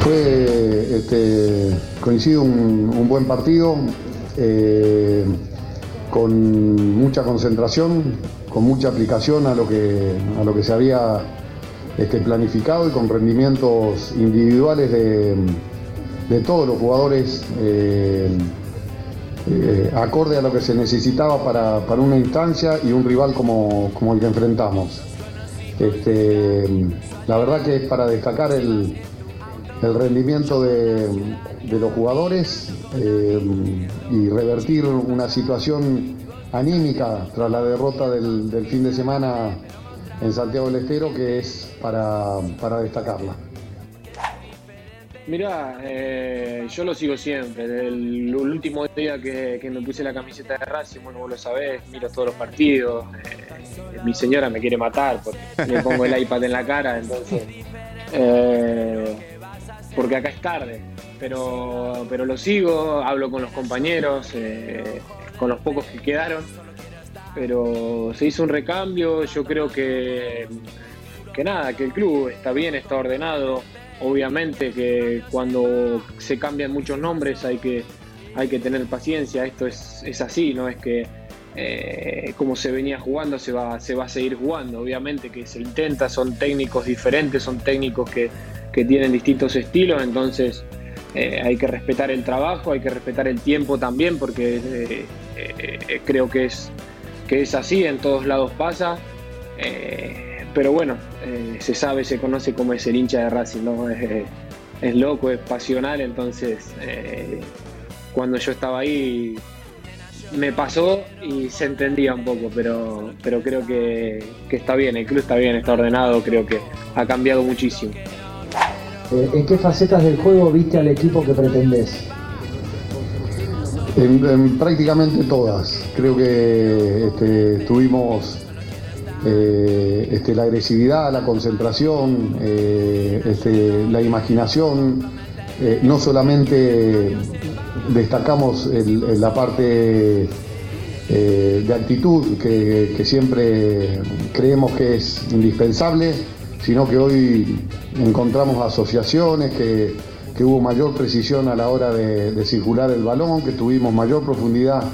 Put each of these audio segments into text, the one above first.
Fue, este, coincido, un, buen partido, eh, con mucha concentración, con mucha aplicación a lo que, a lo que se había este, planificado y con rendimientos individuales de, de todos los jugadores eh, eh, acorde a lo que se necesitaba para, para una instancia y un rival como, como el que enfrentamos. Este, la verdad que es para destacar el, el rendimiento de, los jugadores eh, y revertir una situación anímica tras la derrota del, fin de semana en Santiago del Estero que es para, destacarla. Mirá, eh, yo lo sigo siempre. El, último día que, que, me puse la camiseta de Racing, bueno, vos lo sabés, miro todos los partidos. Eh, mi señora me quiere matar porque le pongo el iPad en la cara, entonces. Eh, porque acá es tarde, pero, pero lo sigo, hablo con los compañeros, eh, con los pocos que quedaron. Pero se hizo un recambio, yo creo que, que nada, que el club está bien, está ordenado obviamente que cuando se cambian muchos nombres hay que, hay que tener paciencia, esto es, es así, no es que eh, como se venía jugando se va, se va a seguir jugando, obviamente que se intenta, son técnicos diferentes, son técnicos que, tienen distintos estilos, entonces eh, hay que respetar el trabajo, hay que respetar el tiempo también, porque eh, eh creo que es, que es así, en todos lados pasa. Pero bueno, se sabe, se conoce como es el hincha de Racing, ¿no? Es, loco, es pasional, entonces cuando yo estaba ahí me pasó y se entendía un poco, pero, pero creo que está bien, el club está bien, está ordenado, creo que ha cambiado muchísimo. Eh, ¿En qué facetas del juego viste al equipo que pretendés? En, en prácticamente todas. Creo que este, tuvimos eh, este, la agresividad, la concentración, eh, este, la imaginación. No solamente destacamos la parte de actitud que, siempre creemos que es indispensable, sino que hoy encontramos asociaciones, que, que hubo mayor precisión a la hora de, circular el balón, que tuvimos mayor profundidad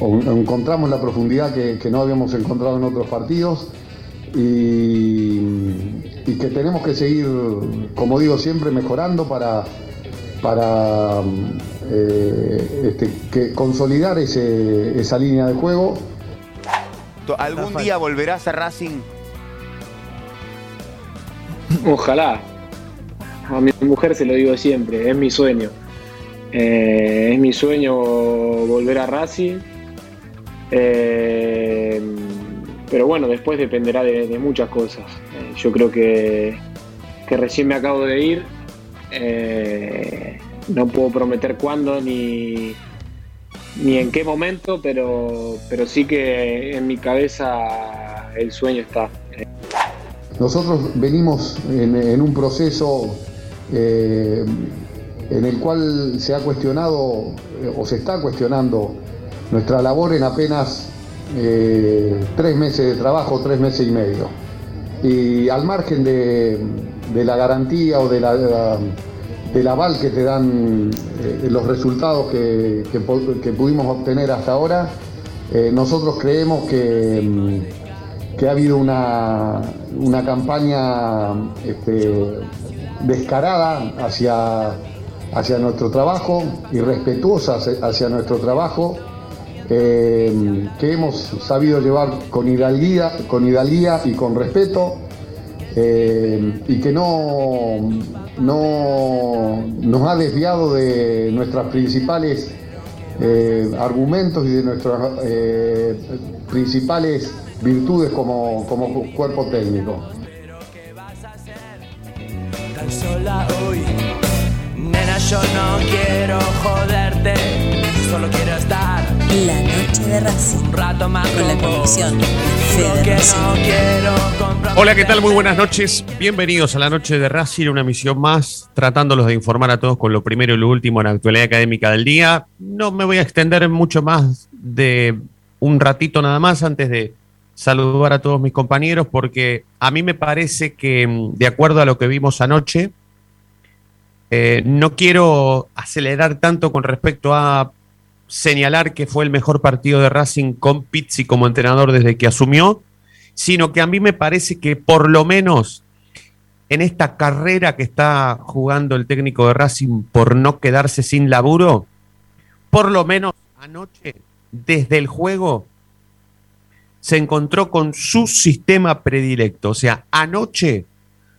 encontramos la profundidad que, no habíamos encontrado en otros partidos y, y, que tenemos que seguir, como digo siempre, mejorando para, para eh, este, que consolidar ese, esa línea de juego. ¿Algún día volverás a Racing? Ojalá. A mi mujer se lo digo siempre, es mi sueño. Eh, es mi sueño volver a Racing eh, pero bueno, después dependerá de, de muchas cosas. Eh, yo creo que, que, recién me acabo de ir. Eh, no puedo prometer cuándo ni, ni en qué momento, pero, pero sí que en mi cabeza el sueño está. Nosotros venimos en, un proceso eh, en el cual se ha cuestionado o se está cuestionando nuestra labor en apenas eh, tres meses de trabajo, tres meses y medio. Y al margen de, de la garantía o de la, del aval que te dan eh, los resultados que, pudimos obtener hasta ahora, eh, nosotros creemos que, mm, que, ha habido una, campaña este, descarada hacia, hacia nuestro trabajo y respetuosa hacia nuestro trabajo eh, que hemos sabido llevar con hidalguía, con hidalguía y con respeto, eh, y que no, no nos ha desviado de nuestras principales eh, argumentos y de nuestras eh, principales virtudes como, como cuerpo técnico. Yo no quiero joderte, solo quiero estar La noche de Racing. un rato más Con la con conducción que Racing. no Hola, ¿qué tal? Muy buenas noches. Bienvenidos a la noche de Racing, una misión más, tratándolos de informar a todos con lo primero y lo último en la actualidad académica del día. No me voy a extender mucho más de un ratito nada más antes de saludar a todos mis compañeros, porque a mí me parece que, mm, de acuerdo a lo que vimos anoche, eh, no quiero acelerar tanto con respecto a señalar que fue el mejor partido de Racing con Pizzi como entrenador desde que asumió, sino que a mí me parece que por lo menos en esta carrera que está jugando el técnico de Racing por no quedarse sin laburo, por lo menos anoche, desde el juego, se encontró con su sistema predilecto. O sea, anoche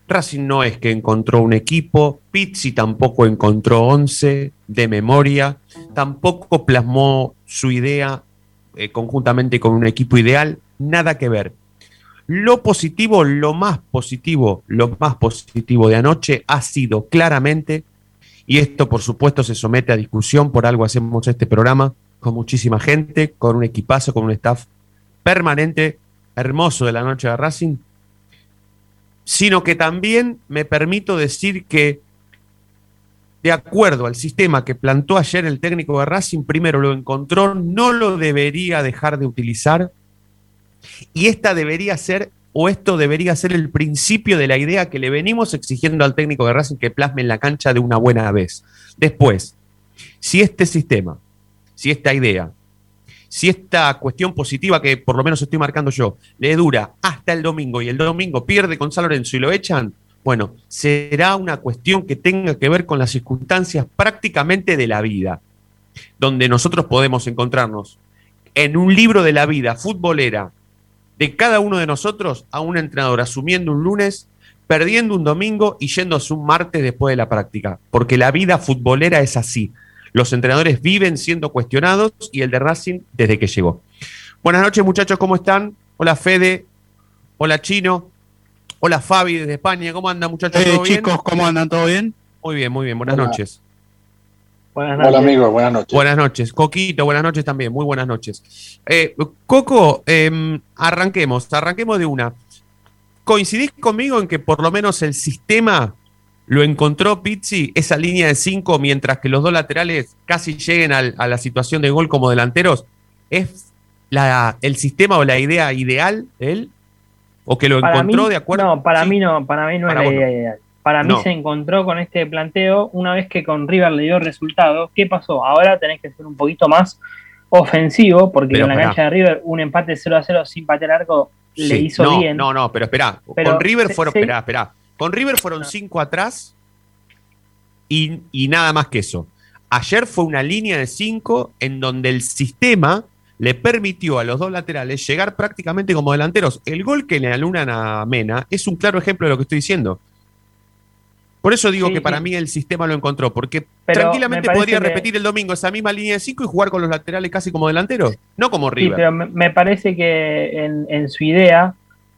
Racing no es que encontró un equipo, Pizzi tampoco encontró 11 de memoria, tampoco plasmó su idea eh, conjuntamente con un equipo ideal, nada que ver. Lo positivo, lo más positivo, lo más positivo de anoche ha sido claramente, y esto por supuesto se somete a discusión, por algo hacemos este programa, con muchísima gente, con un equipazo, con un staff permanente, hermoso de la noche de Racing, sino que también me permito decir que de acuerdo al sistema que plantó ayer el técnico de Racing, primero lo encontró, no lo debería dejar de utilizar y esta debería ser, o esto debería ser el principio de la idea que le venimos exigiendo al técnico de Racing que plasme en la cancha de una buena vez. Después, si este sistema, si esta idea, si esta cuestión positiva que por lo menos estoy marcando yo, le dura hasta el domingo y el domingo pierde con San Lorenzo y lo echan, bueno, será una cuestión que tenga que ver con las circunstancias prácticamente de la vida, donde nosotros podemos encontrarnos en un libro de la vida futbolera de cada uno de nosotros a un entrenador asumiendo un lunes, perdiendo un domingo y yéndose un martes después de la práctica, porque la vida futbolera es así. Los entrenadores viven siendo cuestionados y el de Racing desde que llegó. Buenas noches muchachos, ¿cómo están? Hola Fede, hola Chino, hola Fabi desde España, ¿cómo andan muchachos? Eh, ¿Todo bien? chicos, ¿cómo andan? ¿Todo bien? Muy bien, muy bien, buenas Hola. noches. Buenas noches. Hola amigos, buenas noches. Buenas noches. Coquito, buenas noches también. Muy buenas noches. Eh, Coco, em, arranquemos, arranquemos de una. ¿Coincidís conmigo en que por lo menos el sistema lo encontró Pizzi, esa línea de cinco, mientras que los dos laterales casi lleguen al- a la situación de gol como delanteros? ¿Es la, el sistema o la idea ideal de él? ¿O que lo Para encontró mí- de acuerdo? No, para Sí. mí no, para mí no Para es la idea ideal. Para mí No. se encontró con este planteo una vez que con River le dio resultado. ¿Qué pasó? Ahora tenés que ser un poquito más ofensivo, porque Pero en la pará. cancha de River un empate 0 a 0 sin patear arco le hizo no, bien. No, no, pero espera. Pero Con River fueron. espera. Con River fueron No. cinco atrás y, y nada más que eso. Ayer fue una línea de cinco en donde el sistema le permitió a los dos laterales llegar prácticamente como delanteros. El gol que le alunan a Mena es un claro ejemplo de lo que estoy diciendo. Por eso digo Sí, que para sí. mí el sistema lo encontró, porque Pero tranquilamente podría que- repetir el domingo esa misma línea de cinco y jugar con los laterales casi como delanteros, no como Sí, River. pero me, parece que en, en su idea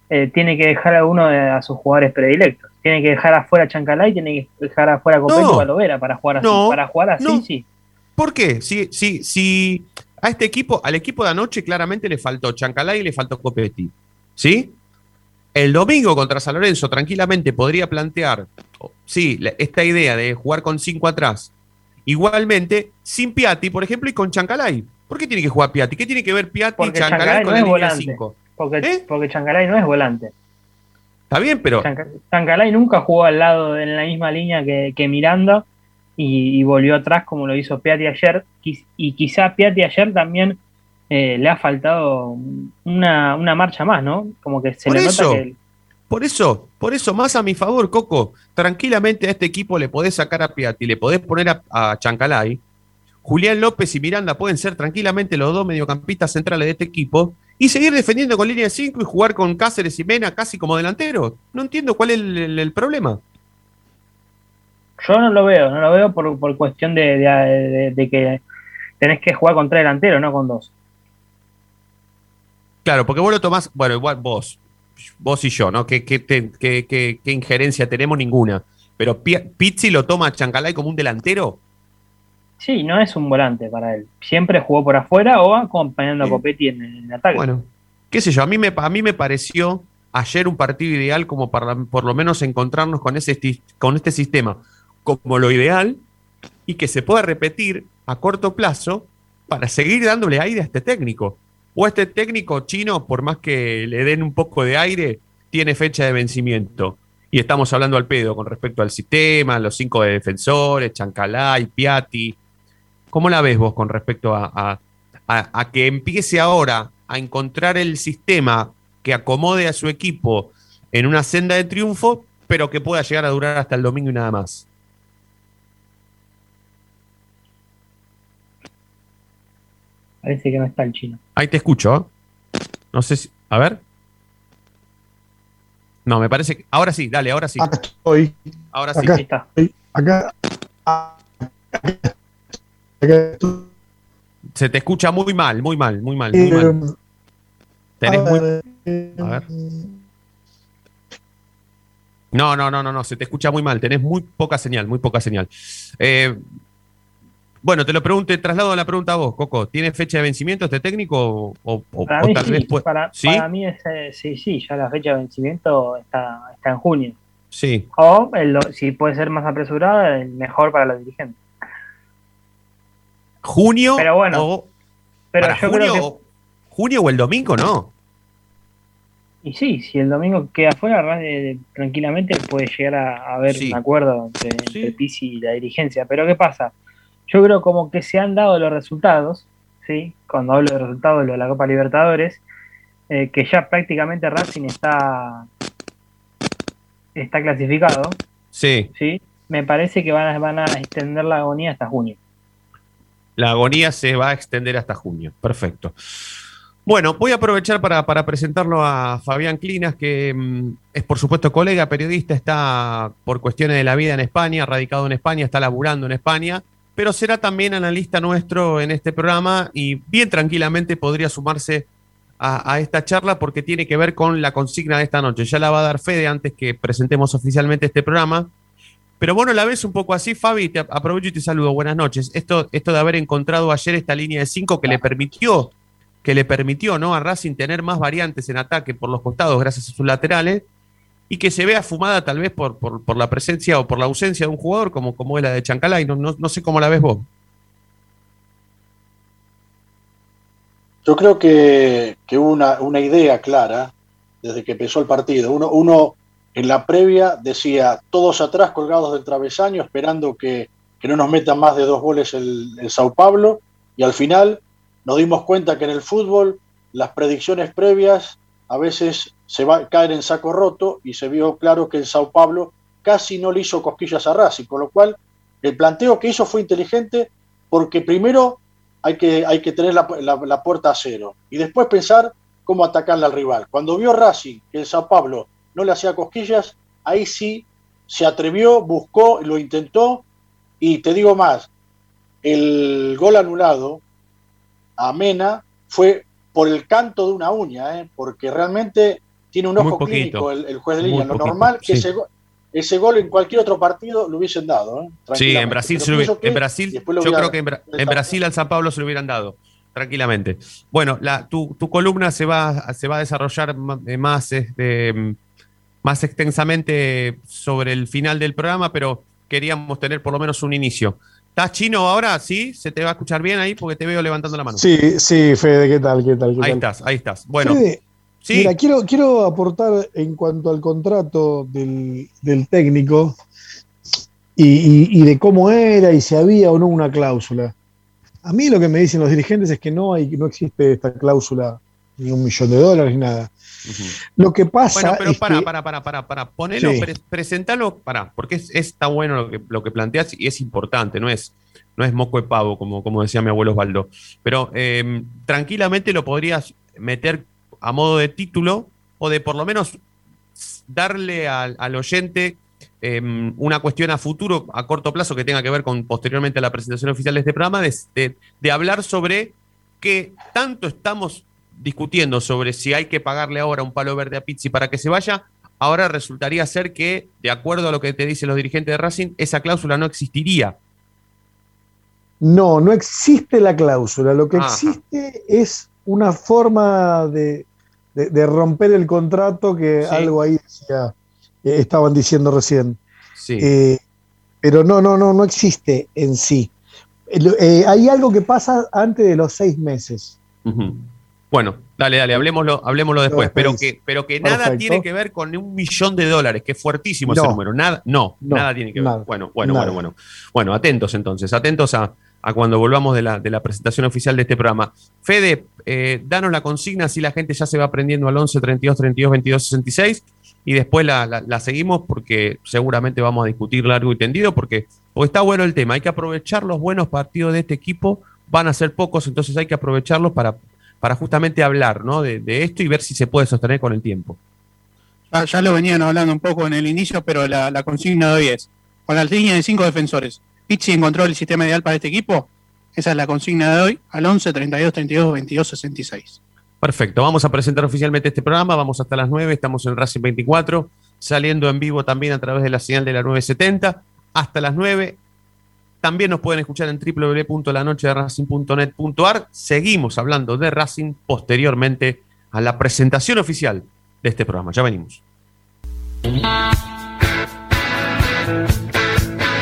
eh, tiene que dejar a uno de a sus jugadores predilectos. Tiene que dejar afuera a Chancalay, tiene que dejar afuera a Copete No. a Lovera para jugar así. No. Para jugar así, No. sí. ¿Por qué? Si, si, si a este equipo, al equipo de anoche claramente le faltó Chancalay y le faltó Copetti. ¿Sí? El domingo contra San Lorenzo tranquilamente podría plantear, sí, esta idea de jugar con cinco atrás. Igualmente, sin Piatti, por ejemplo, y con Chancalay. ¿Por qué tiene que jugar Piatti? ¿Qué tiene que ver Piatti y Chancalay Chancalay con no la línea volante. cinco? Porque, ¿Eh? porque Chancalay no es volante. Está bien, pero Chanca- Chancalay nunca jugó al lado en la misma línea que, que Miranda y, y volvió atrás como lo hizo Piatti ayer. Y quizá Piatti ayer también eh, le ha faltado una, una marcha más, ¿no? Como que se Por le eso. nota que. Por eso, por eso, más a mi favor, Coco. Tranquilamente a este equipo le podés sacar a Piatti, le podés poner a, a Chancalay. Julián López y Miranda pueden ser tranquilamente los dos mediocampistas centrales de este equipo y seguir defendiendo con línea de 5 y jugar con Cáceres y Mena casi como delantero. No entiendo cuál es el, el- el problema. Yo no lo veo, no lo veo por, por cuestión de, de- de- de que tenés que jugar con tres delanteros, no con dos. Claro, porque vos lo tomás, bueno, igual vos, vos y yo, ¿no? ¿Qué, qué, te- qué- qué- qué injerencia tenemos? Ninguna. Pero Pi- Pizzi lo toma a Chancalay como un delantero. Sí, no es un volante para él. Siempre jugó por afuera o acompañando a Copetti en el ataque. Bueno, qué sé yo, a mí me, a mí me pareció ayer un partido ideal como para por lo menos encontrarnos con, ese, con este sistema como lo ideal y que se pueda repetir a corto plazo para seguir dándole aire a este técnico. O este técnico chino, por más que le den un poco de aire, tiene fecha de vencimiento. Y estamos hablando al pedo con respecto al sistema, los cinco de defensores, Chancalay, Piatti. ¿Cómo la ves vos con respecto a, a- que empiece ahora a encontrar el sistema que acomode a su equipo en una senda de triunfo, pero que pueda llegar a durar hasta el domingo y nada más? Parece que no está el chino. Ahí te escucho. No sé si. A ver. No, me parece que. Ahora sí, dale, ahora sí. Acá estoy. Ahora sí. Acá Ahí está. estoy. Acá. acá estoy. Se te escucha muy mal, muy mal, muy mal, muy mal. Eh, Tenés muy- eh, A ver. No, no, no, no, no, se te escucha muy mal. Tenés muy poca señal, muy poca señal. Eh, bueno, te lo pregunto, traslado la pregunta a vos, Coco. ¿Tiene fecha de vencimiento este técnico? O, o- Para o mí, tal sí, vez puede- para, ¿Sí? para mí es, eh, sí, sí, ya la fecha de vencimiento está, está en junio. Sí. O el si puede ser más apresurada, el mejor para los dirigentes. ¿Junio? Pero bueno, o- Pero yo junio, creo que. junio o el domingo, no. Y sí, si el domingo queda fuera, Ra- eh, tranquilamente puede llegar a, a haber Sí. un acuerdo entre, entre Pizzi y la dirigencia. Pero ¿qué pasa? Yo creo como que se han dado los resultados, ¿sí? Cuando hablo de resultados, lo de la Copa Libertadores, eh, que ya prácticamente Racing está, está clasificado, Sí. ¿sí? Me parece que van a, van a extender la agonía hasta junio. La agonía se va a extender hasta junio. Perfecto. Bueno, voy a aprovechar para, para presentarlo a Fabián Clinas, que mm, es por supuesto colega, periodista, está por cuestiones de la vida en España, radicado en España, está laburando en España, pero será también analista nuestro en este programa y bien tranquilamente podría sumarse a, esta charla porque tiene que ver con la consigna de esta noche. Ya la va a dar Fede antes que presentemos oficialmente este programa. Pero bueno, la ves un poco así, Fabi, te aprovecho y te saludo. Buenas noches. Esto, esto de haber encontrado ayer esta línea de 5 que le permitió, que le permitió ¿no? a Racing tener más variantes en ataque por los costados gracias a sus laterales, y que se vea fumada tal vez por, por, por la presencia o por la ausencia de un jugador como, como es la de Chancalay. No, no, no sé cómo la ves vos. Yo creo que, que hubo una, una idea clara desde que empezó el partido. Uno, uno en la previa decía todos atrás colgados del travesaño esperando que, que no nos metan más de dos goles el, el Sao Paulo y al final nos dimos cuenta que en el fútbol las predicciones previas a veces se va a caer en saco roto y se vio claro que el Sao Paulo casi no le hizo cosquillas a Racing, con lo cual el planteo que hizo fue inteligente porque primero hay que, hay que tener la, la- puerta a cero y después pensar cómo atacarle al rival. Cuando vio Racing que el Sao Paulo no le hacía cosquillas, ahí sí se atrevió, buscó, lo intentó y te digo más, el gol anulado a Mena fue por el canto de una uña, ¿eh? porque realmente tiene un ojo poquito. clínico el, el juez de línea. Lo poquito, normal que sí. ese, go- ese gol en cualquier otro partido lo hubiesen dado. ¿eh? Sí, en Brasil, se lo en Brasil yo creo que en, Bra- en Brasil al San Pablo se lo hubieran dado, tranquilamente. Bueno, la, tu, tu columna se va, se va a desarrollar eh, más, este, mm, más extensamente sobre el final del programa, pero queríamos tener por lo menos un inicio. ¿Estás chino ahora? ¿Sí? ¿Se te va a escuchar bien ahí? Porque te veo levantando la mano. Sí, sí, Fede, ¿qué tal? ¿Qué tal? ¿Qué Ahí tal? estás, ahí estás. Bueno, Fede, sí. Mira, quiero, quiero aportar en cuanto al contrato del, del técnico y, y- y de cómo era y si había o no una cláusula. A mí lo que me dicen los dirigentes es que no, hay, no existe esta cláusula ni un millón de dólares ni nada. Lo que pasa Bueno, pero es para, que- para, para, para, para, ponelo, Sí. pre- presentalo, para, porque es, es tan bueno lo que, lo que planteas y es importante, no es, no es moco de pavo, como, como decía mi abuelo Osvaldo. Pero eh, tranquilamente lo podrías meter a modo de título o de por lo menos darle al, al oyente em, una cuestión a futuro, a corto plazo, que tenga que ver con posteriormente la presentación oficial de este programa, de, de- de hablar sobre que tanto estamos discutiendo sobre si hay que pagarle ahora un palo verde a Pizzi para que se vaya, ahora resultaría ser que, de acuerdo a lo que te dicen los dirigentes de Racing, esa cláusula no existiría. No, no existe la cláusula. Lo que Ajá. existe es una forma de, de- de romper el contrato que Sí. algo ahí decía, eh, estaban diciendo recién. Sí. Eh, pero no, no, no, no existe en sí. Eh, hay algo que pasa antes de los seis meses. Bueno, dale, dale, hablemoslo, hablemoslo después, pero que, pero que nada Perfecto. tiene que ver con un millón de dólares, que es fuertísimo ese No. número. Nada, no, No, nada tiene que ver. nada, bueno, bueno, nada. bueno, bueno. Bueno, atentos entonces, atentos a, a cuando volvamos de la, de la presentación oficial de este programa. Fede, eh, danos la consigna, así la gente ya se va aprendiendo al 11 32 32 22 66 y después la, la- seguimos porque seguramente vamos a discutir largo y tendido porque, porque está bueno el tema. Hay que aprovechar los buenos partidos de este equipo, van a ser pocos, entonces hay que aprovecharlos para, para justamente hablar ¿no? de, de esto y ver si se puede sostener con el tiempo. Ya, ya lo venían hablando un poco en el inicio, pero la, la consigna de hoy es, con la línea de cinco defensores, Pizzi encontró el sistema ideal para este equipo. Esa es la consigna de hoy, al 11 32 32 22 66. Perfecto, vamos a presentar oficialmente este programa, vamos hasta las 9, estamos en Racing 24, saliendo en vivo también a través de la señal de la 970, hasta las 9. También nos pueden escuchar en www.lanochederacing.net.ar. Seguimos hablando de Racing posteriormente a la presentación oficial de este programa. Ya venimos.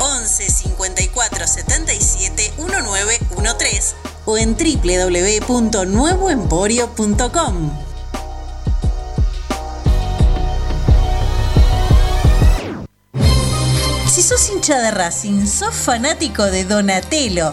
11 54 77 1913 o en www.nuevoemporio.com. Si sos hincha de Racing, sos fanático de Donatello.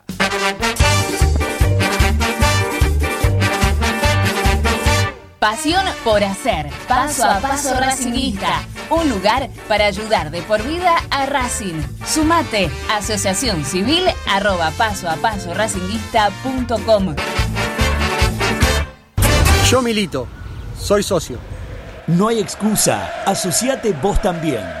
Pasión por hacer. Paso a paso Racingista. Un lugar para ayudar de por vida a Racing. Sumate. Asociación Civil arroba paso a paso racinguista.com. Yo milito. Soy socio. No hay excusa. Asociate vos también.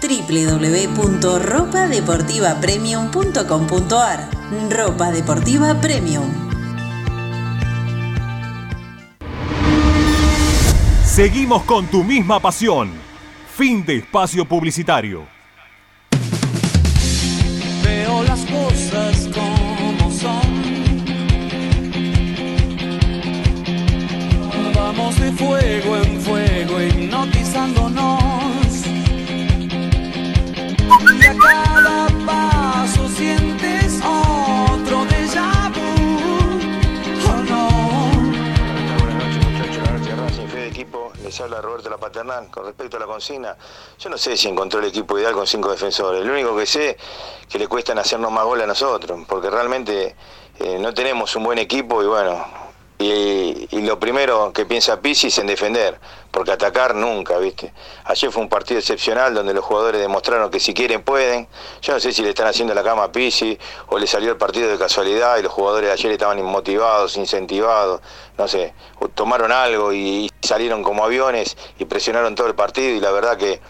www.ropadeportivapremium.com.ar Ropa Deportiva Premium. Seguimos con tu misma pasión. Fin de espacio publicitario. Veo las cosas como son. Vamos de fuego en fuego, hipnotizándonos. Les habla Roberto La Paternal. Con respecto a la consigna, yo no sé si encontró el equipo ideal con cinco defensores. Lo único que sé que le cuestan hacernos más goles a nosotros, porque realmente eh, no tenemos un buen equipo y bueno, y, lo primero que piensa Pizzi es en defender, porque atacar nunca, ¿viste? Ayer fue un partido excepcional donde los jugadores demostraron que si quieren pueden. Yo no sé si le están haciendo la cama a Pizzi o le salió el partido de casualidad y los jugadores de ayer estaban inmotivados, incentivados, no sé, tomaron algo y salieron como aviones y presionaron todo el partido y la verdad que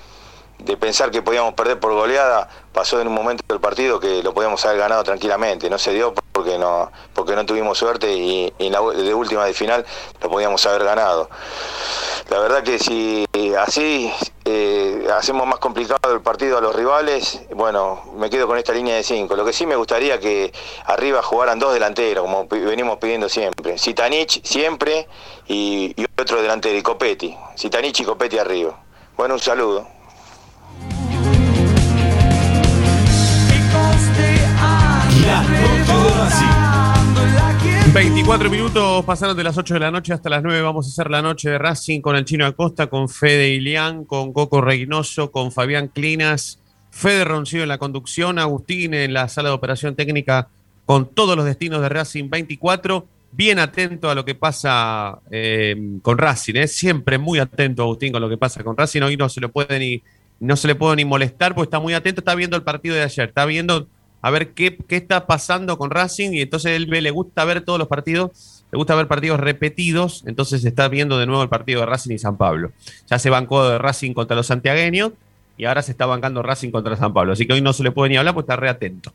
de pensar que podíamos perder por goleada, pasó en un momento del partido que lo podíamos haber ganado tranquilamente. No se dio porque no, porque no tuvimos suerte y, en la de última de final lo podíamos haber ganado. La verdad que si así eh, hacemos más complicado el partido a los rivales, bueno, me quedo con esta línea de cinco. Lo que sí me gustaría que arriba jugaran dos delanteros, como venimos pidiendo siempre. Sitanich siempre y, y otro delantero, y Copetti. Sitanich y Copetti arriba. Bueno, un saludo. 24 minutos pasaron de las 8 de la noche hasta las 9. Vamos a hacer la noche de Racing con el Chino Acosta, con Fede Ilián, con Coco Reynoso, con Fabián Clinas, Fede Roncillo en la conducción, Agustín en la sala de operación técnica con todos los destinos de Racing 24. Bien atento a lo que pasa eh, con Racing, ¿eh? siempre muy atento Agustín con lo que pasa con Racing. Hoy no se le puede ni, no se le puede ni molestar porque está muy atento, está viendo el partido de ayer, está viendo a ver qué, qué está pasando con Racing y entonces él le gusta ver todos los partidos, le gusta ver partidos repetidos, entonces está viendo de nuevo el partido de Racing y San Pablo. Ya se bancó de Racing contra los santiagueños y ahora se está bancando Racing contra San Pablo, así que hoy no se le puede ni hablar porque está re atento.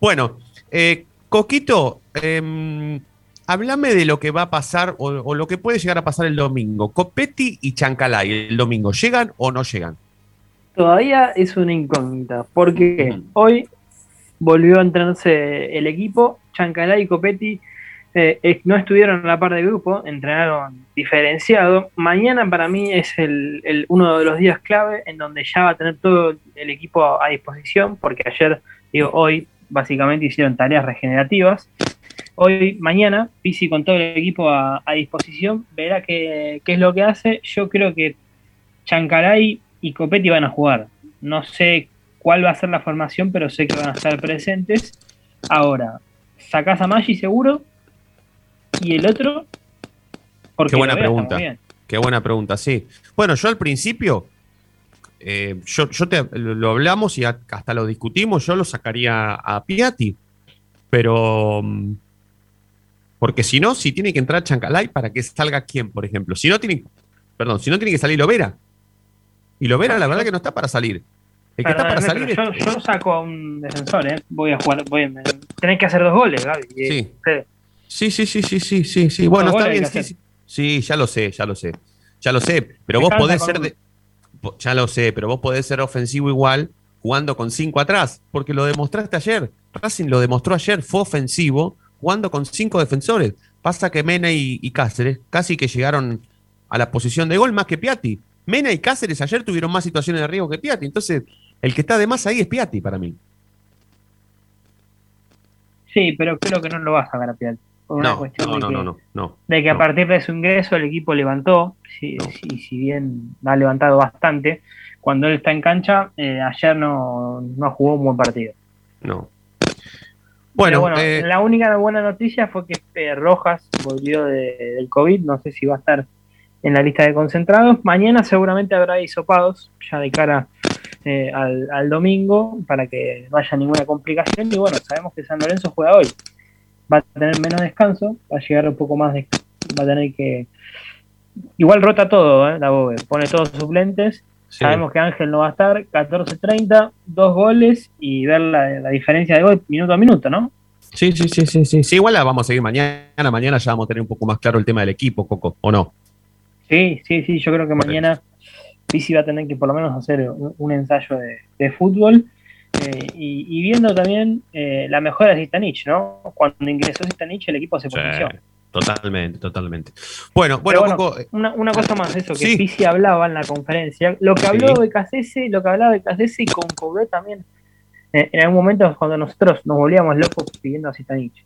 Bueno, eh, Coquito, eh, háblame de lo que va a pasar o, o lo que puede llegar a pasar el domingo. Copetti y Chancalay el domingo, ¿llegan o no llegan? Todavía es una incógnita, porque hoy volvió a entrenarse el equipo, Chancalá y Copetti eh, no estuvieron en la par de grupo, entrenaron diferenciado. Mañana para mí es el, uno de los días clave en donde ya va a tener todo el equipo a disposición, porque ayer, digo, hoy básicamente hicieron tareas regenerativas. Hoy, mañana, Pisi con todo el equipo a, a disposición, verá qué, qué es lo que hace. Yo creo que Chancaray y Copetti van a jugar. No sé cuál va a ser la formación, pero sé que van a estar presentes. Ahora, sacás a Maggi seguro. Y el otro. Porque Qué buena pregunta. Qué buena pregunta, sí. Bueno, yo al principio, eh, yo, yo te, lo, hablamos y hasta lo discutimos, yo lo sacaría a Piatti, pero... mm, Porque si no, si tiene que entrar Chancalay para que salga quién, por ejemplo. Si no tiene, perdón, si no tiene que salir Lovera. Y Lovera, la verdad que no está para salir. El que está para Perdóname, salir pero yo, yo saco a un defensor, ¿eh? Voy a jugar. Voy a, tenés que hacer dos goles, Gaby. Sí. Sí. Sí, sí, sí, sí, sí. Bueno, está bien, sí, sí. Sí, ya lo sé, ya lo sé. Ya lo sé. Pero vos podés ser de. Ya lo sé, pero vos podés ser ofensivo igual jugando con cinco atrás, porque lo demostraste ayer. Racing lo demostró ayer, fue ofensivo jugando con cinco defensores. Pasa que Mena y, y Cáceres casi que llegaron a la posición de gol más que Piatti. Mena y Cáceres ayer tuvieron más situaciones de riesgo que Piatti. Entonces, el que está de más ahí es Piatti para mí. Sí, pero creo que no lo va a sacar a Piatti. Por una No, cuestión no, de no, que, no, de que a partir de su ingreso el equipo levantó, si, si, si bien ha levantado bastante, cuando él está en cancha, eh, ayer no, no jugó un buen partido. No. Bueno, Bueno, bueno eh, la única buena noticia fue que eh, Rojas volvió de- del COVID, no sé si va a estar en la lista de concentrados. Mañana seguramente habrá hisopados, ya de cara eh, al, al domingo, para que no haya ninguna complicación. Y bueno, sabemos que San Lorenzo juega hoy. Va a tener menos descanso, va a llegar un poco más de... Va a tener que... Igual rota todo, ¿eh? la Bobe. Pone todos sus suplentes. Sí. Sabemos que Ángel no va a estar. 14-30, dos goles y ver la, la diferencia de gol minuto a minuto, ¿no? Sí, sí, sí, sí, sí. Sí, igual la vamos a seguir mañana. Mañana ya vamos a tener un poco más claro el tema del equipo, Coco, ¿o no? Sí, sí, sí, yo creo que mañana Pizzi va a tener que por lo menos hacer un, un ensayo de, de fútbol eh, y, y viendo también eh, la mejora de Zitanich, ¿no? Cuando ingresó Zitanich el equipo se potenció. Totalmente, totalmente. Bueno, bueno, Coco, una, una cosa más, eso, que Sí. Hablaba en la conferencia, lo que habló Sí. de Cacese, lo que hablaba de Cacese y concordó también eh, en algún momento cuando nosotros nos volvíamos locos pidiendo a Zitanich.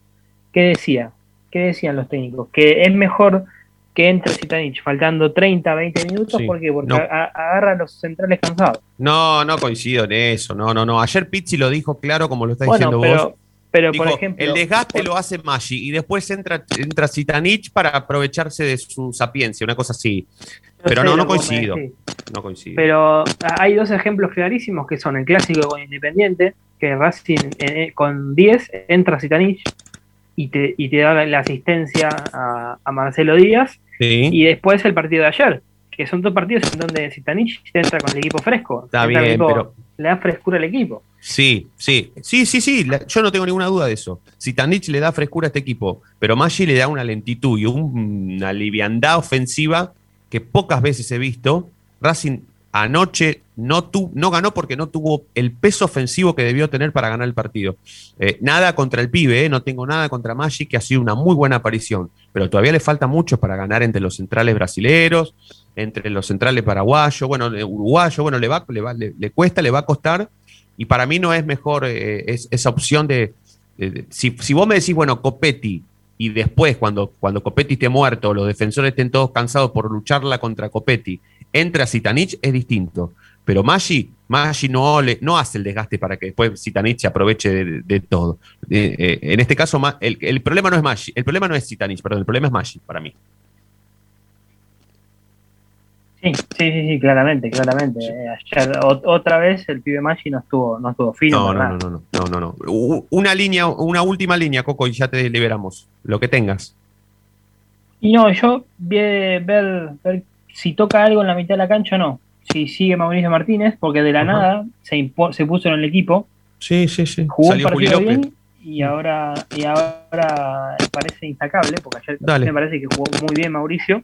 ¿Qué decía? ¿Qué decían los técnicos? Que es mejor que entre Zitanich faltando 30, 20 minutos, Sí. ¿por qué? Porque No. agarra a los centrales cansados. no, no coincido en eso. No, no, no. Ayer Pizzi lo dijo claro, como lo está Bueno, diciendo pero, vos. pero Dijo, por ejemplo... el desgaste lo hace Maggi y después entra, entra Zitanich para aprovecharse de su sapiencia, una cosa así. Pero no, no coincido. No coincido. Pero hay dos ejemplos clarísimos que son el clásico con Independiente, que Racing eh, con 10 entra Zitanich y te, y te da la asistencia a, a Marcelo Díaz, Sí. y después el partido de ayer, que son dos partidos en donde Zitanich entra con el equipo fresco. Está bien, equipo- pero- Le da frescura al equipo. Sí, sí, sí, sí, sí, la- yo no tengo ninguna duda de eso. Zitanich le da frescura a este equipo, pero Maggi le da una lentitud y un- una liviandad ofensiva que pocas veces he visto. Racing anoche no, tu- no ganó porque no tuvo el peso ofensivo que debió tener para ganar el partido. Eh, nada contra el pibe, eh, no tengo nada contra Maggi, que ha sido una muy buena aparición, pero todavía le falta mucho para ganar entre los centrales brasileros, entre los centrales paraguayos, bueno, eh, uruguayo, bueno, le, va, le, va- le- cuesta, le va a costar, y para mí no es mejor eh, es- esa opción de, de- de- si, si vos me decís, bueno, Copetti, y después cuando, cuando Copetti esté muerto, los defensores estén todos cansados por lucharla contra Copetti, entra Zitanich, es distinto. Pero Maggi, Maggi no, le- no hace el desgaste para que después Zitanich se aproveche de, de todo. Eh, eh, en este caso, el, el problema no es Maggi, el problema no es Zitanich, perdón, el problema es Maggi para mí. Sí, sí, sí, sí, claramente, claramente. Eh, ayer ot- otra vez el pibe Maggi no estuvo, no estuvo fino. No, no, no, no, no, no, Una línea, una última línea, Coco, y ya te liberamos. Lo que tengas. Y no, yo vi ver, ver si toca algo en la mitad de la cancha o no. Si sigue Mauricio Martínez, porque de la Ajá. nada se, impo- se puso en el equipo, Sí, sí, sí. jugó Salió un partido bien y ahora, y ahora parece intacable, porque ayer Dale. me parece que jugó muy bien Mauricio.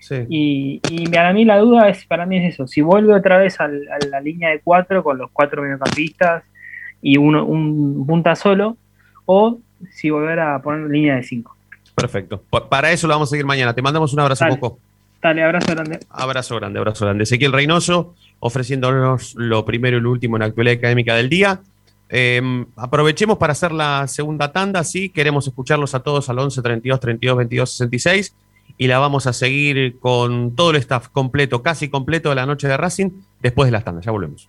Sí. Y, y para mí la duda es, para mí es eso, si vuelve otra vez al- a la línea de cuatro con los cuatro mediocampistas y uno, un punta solo, o si volver a poner línea de cinco. Perfecto. Pa- Para eso lo vamos a seguir mañana. Te mandamos un abrazo, Dale. Coco. Dale, abrazo grande. Abrazo grande, abrazo grande. Ezequiel Reynoso ofreciéndonos lo primero y lo último en la actualidad académica del día. Eh, aprovechemos para hacer la segunda tanda, sí, queremos escucharlos a todos al 11 32 32 22 66 y la vamos a seguir con todo el staff completo, casi completo de la noche de Racing después de las tandas. Ya volvemos.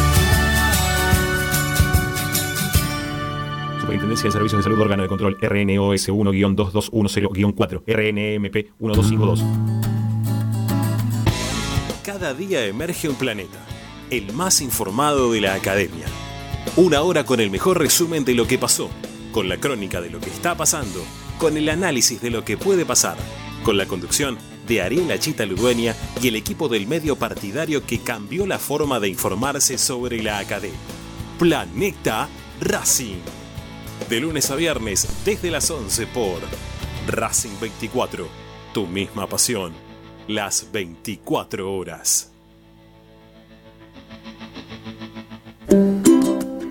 Superintendencia de Servicios de Salud Órgano de Control RNOS 1-2210-4 RNMP 1252 Cada día emerge un planeta, el más informado de la academia. Una hora con el mejor resumen de lo que pasó, con la crónica de lo que está pasando, con el análisis de lo que puede pasar, con la conducción de Ariel Chita Ludueña y el equipo del medio partidario que cambió la forma de informarse sobre la academia. Planeta Racing. De lunes a viernes desde las 11 por Racing 24. Tu misma pasión. Las 24 horas.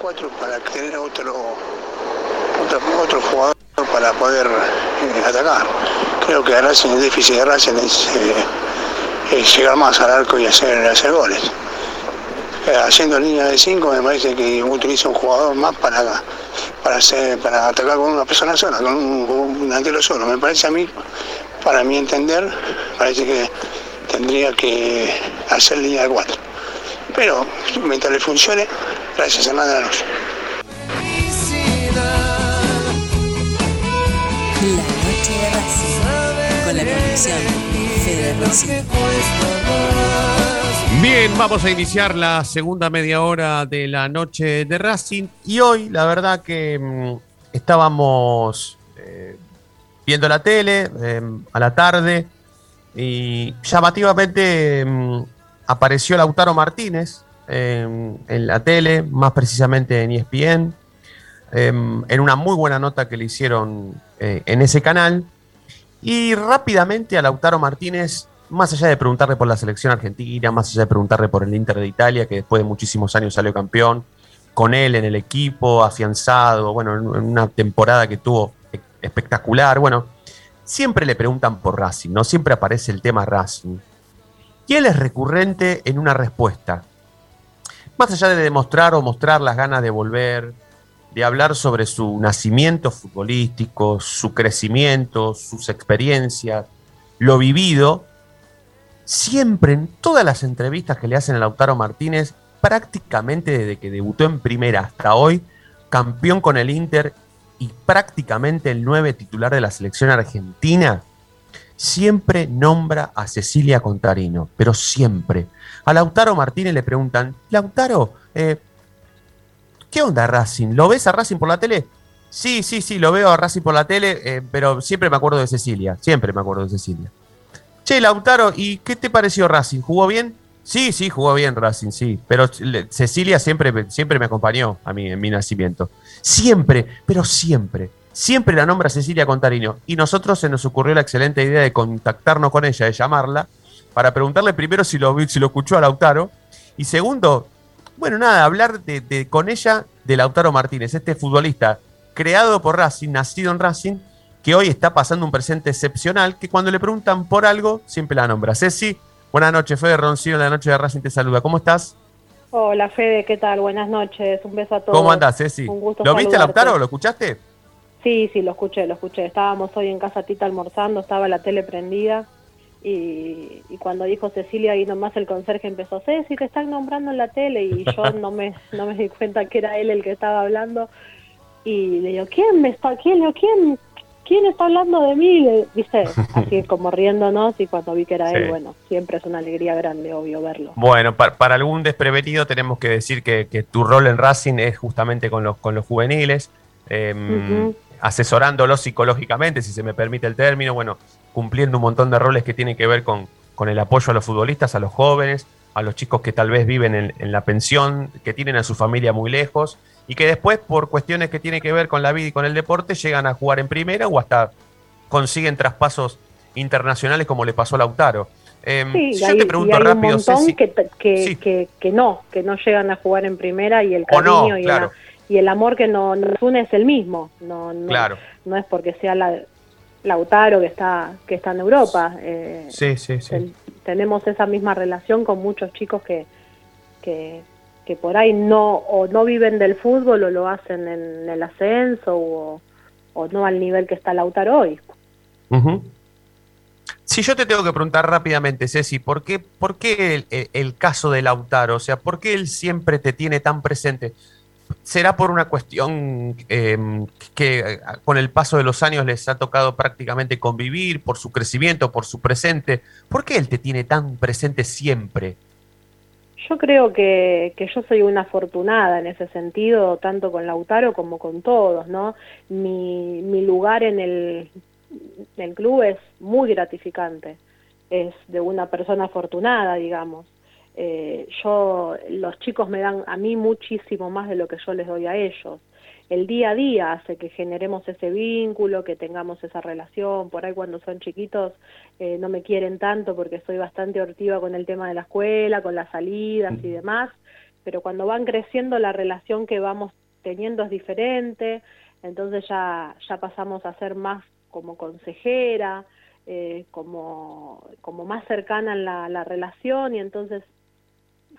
4 para tener otro, otro, jugador para poder eh, atacar. Creo que Racing, el déficit de Racing es, eh, llegar más al arco y hacer, hacer goles. Eh, haciendo línea de 5 me parece que utiliza un jugador más para para hacer, para atacar con una persona sola, con un, con un delantero solo. Me parece a mí, para mi entender, parece que tendría que hacer línea de 4. Pero mientras le funcione, gracias Hernán de la noche de Racing. Con la conducción Fede Rossi. Bien, vamos a iniciar la segunda media hora de la noche de Racing y hoy la verdad que mm, estábamos eh, viendo la tele eh, a la tarde y llamativamente mm, apareció Lautaro Martínez eh, en la tele, más precisamente en ESPN, eh, en una muy buena nota que le hicieron eh, en ese canal y rápidamente a Lautaro Martínez más allá de preguntarle por la selección argentina, más allá de preguntarle por el Inter de Italia, que después de muchísimos años salió campeón, con él en el equipo, afianzado, bueno, en en una temporada que tuvo e- espectacular, bueno, siempre le preguntan por Racing, ¿no? Siempre aparece el tema Racing. Y él es recurrente en una respuesta. Más allá de demostrar o mostrar las ganas de volver, de hablar sobre su nacimiento futbolístico, su crecimiento, sus experiencias, lo vivido, siempre en todas las entrevistas que le hacen a Lautaro Martínez, prácticamente desde que debutó en primera hasta hoy, campeón con el Inter y prácticamente el 9 titular de la selección argentina, siempre nombra a Cecilia Contarino, pero siempre. A Lautaro Martínez le preguntan, Lautaro, eh, ¿qué onda Racing? ¿Lo ves a Racing por la tele? Sí, sí, sí, lo veo a Racing por la tele, eh, pero siempre me acuerdo de Cecilia, siempre me acuerdo de Cecilia. Che, Lautaro, ¿y qué te pareció Racing? ¿Jugó bien? Sí, sí, jugó bien Racing, sí. Pero Cecilia siempre, siempre me acompañó a mí en mi nacimiento. Siempre, pero siempre. Siempre la nombra Cecilia Contarino. Y nosotros se nos ocurrió la excelente idea de contactarnos con ella, de llamarla, para preguntarle primero si lo, si lo escuchó a Lautaro. Y segundo, bueno, nada, hablar de, de- con ella de Lautaro Martínez, este futbolista creado por Racing, nacido en Racing, que hoy está pasando un presente excepcional, que cuando le preguntan por algo, siempre la nombra. Ceci, buenas noches, Fede Roncino, de la noche de Racing te saluda. ¿Cómo estás? Hola Fede, ¿qué tal? Buenas noches, un beso a todos. ¿Cómo andás, Ceci? Un gusto ¿Lo viste, saludarte. Lautaro? ¿Lo escuchaste? Sí, sí, lo escuché, lo escuché. Estábamos hoy en casa Tita almorzando, estaba la tele prendida y, y cuando dijo Cecilia y nomás el conserje empezó, Ceci, te están nombrando en la tele y yo no me, no me di cuenta que era él el que estaba hablando y le digo, ¿quién me está? ¿Quién? ¿quién? ¿Quién está hablando de mí? Le- ¿Viste? Así como riéndonos y cuando vi que era él, bueno, siempre es una alegría grande, obvio, verlo. Bueno, pa- para, algún desprevenido tenemos que decir que, que tu rol en Racing es justamente con los, con los juveniles, eh, asesorándolos psicológicamente, si se me permite el término, bueno, cumpliendo un montón de roles que tienen que ver con, con el apoyo a los futbolistas, a los jóvenes, a los chicos que tal vez viven en, en la pensión, que tienen a su familia muy lejos y que después, por cuestiones que tienen que ver con la vida y con el deporte, llegan a jugar en primera o hasta consiguen traspasos internacionales como le pasó a Lautaro. Eh, Sí, y yo hay, te pregunto y hay rápido, un montón Ceci, que, que, que, que no, que no llegan a jugar en primera y el O no, cariño y, claro. el, y el amor que no- nos une es el mismo. No, no, Claro. no es porque sea la, Lautaro que está, que está en Europa. eh, Sí, sí, sí. ten- tenemos esa misma relación con muchos chicos que, que, que por ahí no o no viven del fútbol o lo hacen en el ascenso o, o no al nivel que está Lautaro hoy. Ujú. Si yo te tengo que preguntar rápidamente, Ceci, ¿por qué, por qué el, el- el caso de Lautaro? O sea, ¿por qué él siempre te tiene tan presente? ¿Será por una cuestión eh, que con el paso de los años les ha tocado prácticamente convivir, por su crecimiento, por su presente? ¿Por qué él te tiene tan presente siempre? Yo creo que, que yo soy una afortunada en ese sentido, tanto con Lautaro como con todos, ¿no? Mi, mi lugar en el, en el club es muy gratificante, es de una persona afortunada, digamos. Eh, yo, los chicos me dan a mí muchísimo más de lo que yo les doy a ellos. El día a día hace que generemos ese vínculo, que tengamos esa relación. Por ahí cuando son chiquitos eh, no me quieren tanto porque soy bastante hortiva con el tema de la escuela, con las salidas y demás, pero cuando van creciendo la relación que vamos teniendo es diferente, entonces ya, ya pasamos a ser más como consejera, eh, como, como más cercana en la, la relación y entonces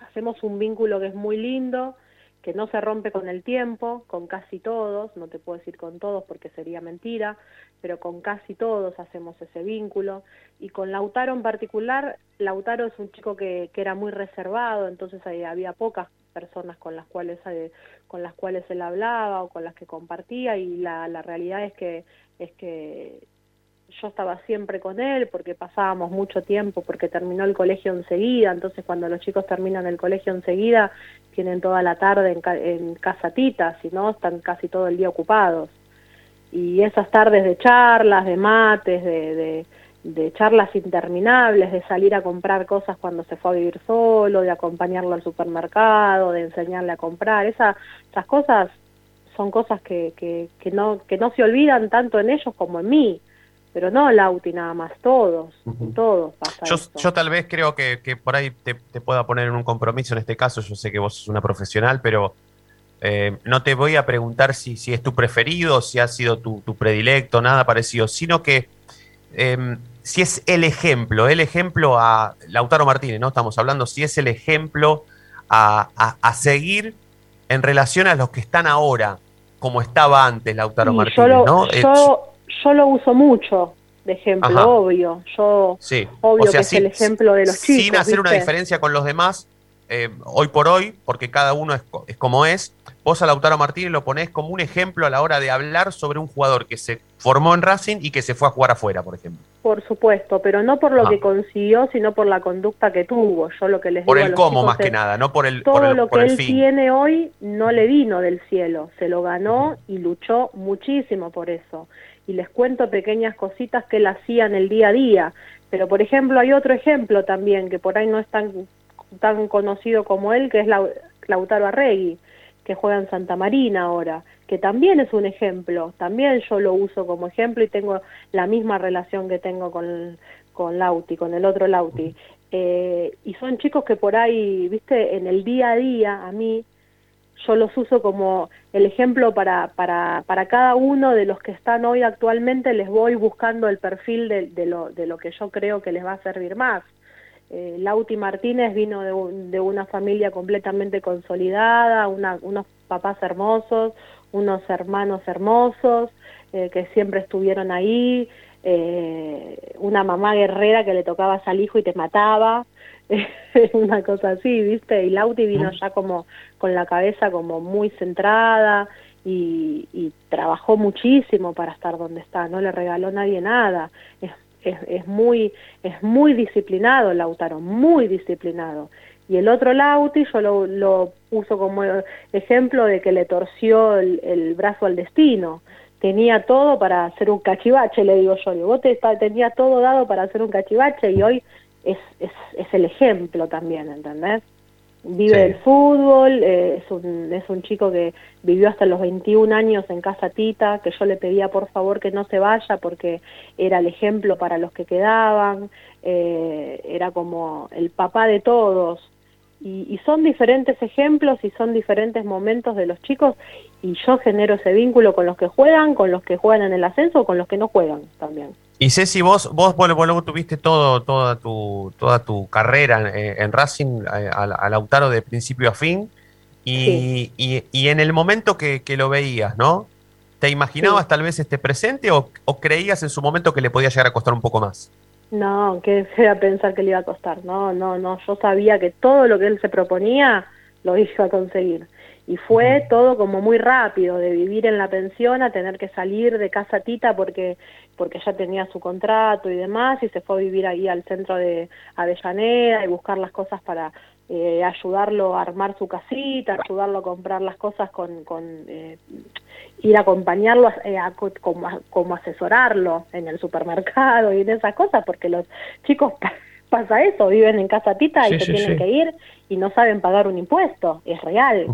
hacemos un vínculo que es muy lindo, que no se rompe con el tiempo, con casi todos, no te puedo decir con todos porque sería mentira, pero con casi todos hacemos ese vínculo. Y con Lautaro en particular, Lautaro es un chico que, que era muy reservado, entonces ahí había pocas personas con las cuales eh, con las cuales él hablaba o con las que compartía y la, la realidad es que es que yo estaba siempre con él porque pasábamos mucho tiempo porque terminó el colegio enseguida, entonces cuando los chicos terminan el colegio enseguida tienen toda la tarde en, ca- en casa tita, si no están casi todo el día ocupados. Y esas tardes de charlas, de mates, de, de, charlas interminables, de salir a comprar cosas cuando se fue a vivir solo, de acompañarlo al supermercado, de enseñarle a comprar, esa, esas cosas son cosas que, que, no, que no se olvidan tanto en ellos como en mí. Pero no Lauti nada más, todos, todos pasa Yo, yo tal vez creo que, que por ahí te, te pueda poner en un compromiso en este caso. Yo sé que vos sos una profesional, pero eh, no te voy a preguntar si, si es tu preferido, si ha sido tu, tu predilecto, nada parecido, sino que eh, si es el ejemplo, el ejemplo a Lautaro Martínez, ¿no? Estamos hablando, si es el ejemplo a, a- a seguir en relación a los que están ahora, como estaba antes Lautaro Y Martínez, yo, lo, ¿no? Yo, yo lo uso mucho de ejemplo, Ajá. obvio. Yo, Sí, obvio o sea, que es sin- el ejemplo de los chicos. sin hacer una diferencia con los demás, eh, hoy por hoy, porque cada uno es, es como es, vos a Lautaro Martínez lo ponés como un ejemplo a la hora de hablar sobre un jugador que se formó en Racing y que se fue a jugar afuera, por ejemplo. Por supuesto, pero no por lo Ah. que consiguió, sino por la conducta que tuvo. Yo lo que les Por digo a el los cómo más que es, nada, no por el, todo por el, lo por que el él fin. tiene hoy no le vino del cielo, se lo ganó y luchó muchísimo por eso. Y les cuento pequeñas cositas que él hacía en el día a día. Pero, por ejemplo, hay otro ejemplo también que por ahí no es tan, tan conocido como él, que es Lau- Lautaro Arregui, que juega en Santa Marina ahora, que también es un ejemplo. También yo lo uso como ejemplo y tengo la misma relación que tengo con, con Lauti, con el otro Lauti. Eh, y son chicos que por ahí, viste, en el día a día, a mí, yo los uso como el ejemplo para, para, para cada uno de los que están hoy actualmente, les voy buscando el perfil de, lo, de lo que yo creo que les va a servir más. Eh, Lauti Martínez vino de, de una familia completamente consolidada, una- unos papás hermosos, unos hermanos hermosos eh, que siempre estuvieron ahí, eh, una mamá guerrera que le tocabas al hijo y te mataba, una cosa así, ¿viste? Y Lauti vino ya como con la cabeza como muy centrada y, y trabajó muchísimo para estar donde está, no le regaló a nadie nada. Es, es, es muy es muy disciplinado Lautaro, muy disciplinado. Y el otro Lauti yo lo, lo uso como ejemplo de que le torció el, el brazo al destino. Tenía todo para hacer un cachivache, le digo yo. Vos te, tenía todo dado para hacer un cachivache y hoy es, es, es el ejemplo también, ¿entendés? Vive Sí. el fútbol, eh, es, un, es un chico que vivió hasta los 21 años en Casa Tita, que yo le pedía por favor que no se vaya porque era el ejemplo para los que quedaban, eh, era como el papá de todos. Y, y son diferentes ejemplos y son diferentes momentos de los chicos y yo genero ese vínculo con los que juegan, con los que juegan en el ascenso, con los que no juegan también. Y Ceci, vos, vos, bueno, vos luego tuviste todo, toda, tu, toda tu carrera en Racing, eh, a, a Lautaro de principio a fin, y, y- y en el momento que, que lo veías, ¿no? ¿Te imaginabas tal vez este presente o, o creías en su momento que le podía llegar a costar un poco más? No, que sea pensar que le iba a costar. No, no, no. Yo sabía que todo lo que él se proponía lo iba a conseguir. Y fue todo como muy rápido, de vivir en la pensión a tener que salir de casa Tita porque, porque ya tenía su contrato y demás, y se fue a vivir ahí al centro de Avellaneda y buscar las cosas para eh, ayudarlo a armar su casita, ayudarlo a comprar las cosas con, con eh, ir a acompañarlo, eh, a co- como, como asesorarlo en el supermercado y en esas cosas, porque los chicos pa- pasa eso, viven en casa tita y Sí, se sí, tienen sí. que ir y no saben pagar un impuesto, es real.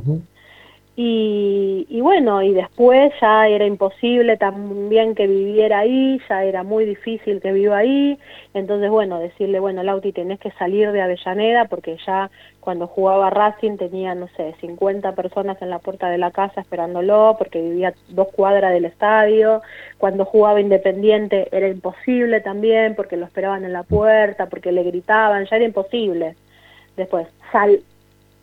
Y, y bueno, y después ya era imposible también que viviera ahí, ya era muy difícil que viva ahí, entonces bueno, decirle, bueno, Lauti, tenés que salir de Avellaneda porque ya cuando jugaba Racing tenía, no sé, 50 personas en la puerta de la casa esperándolo porque vivía dos cuadras del estadio, cuando jugaba Independiente era imposible también porque lo esperaban en la puerta, porque le gritaban, ya era imposible. Después, sal,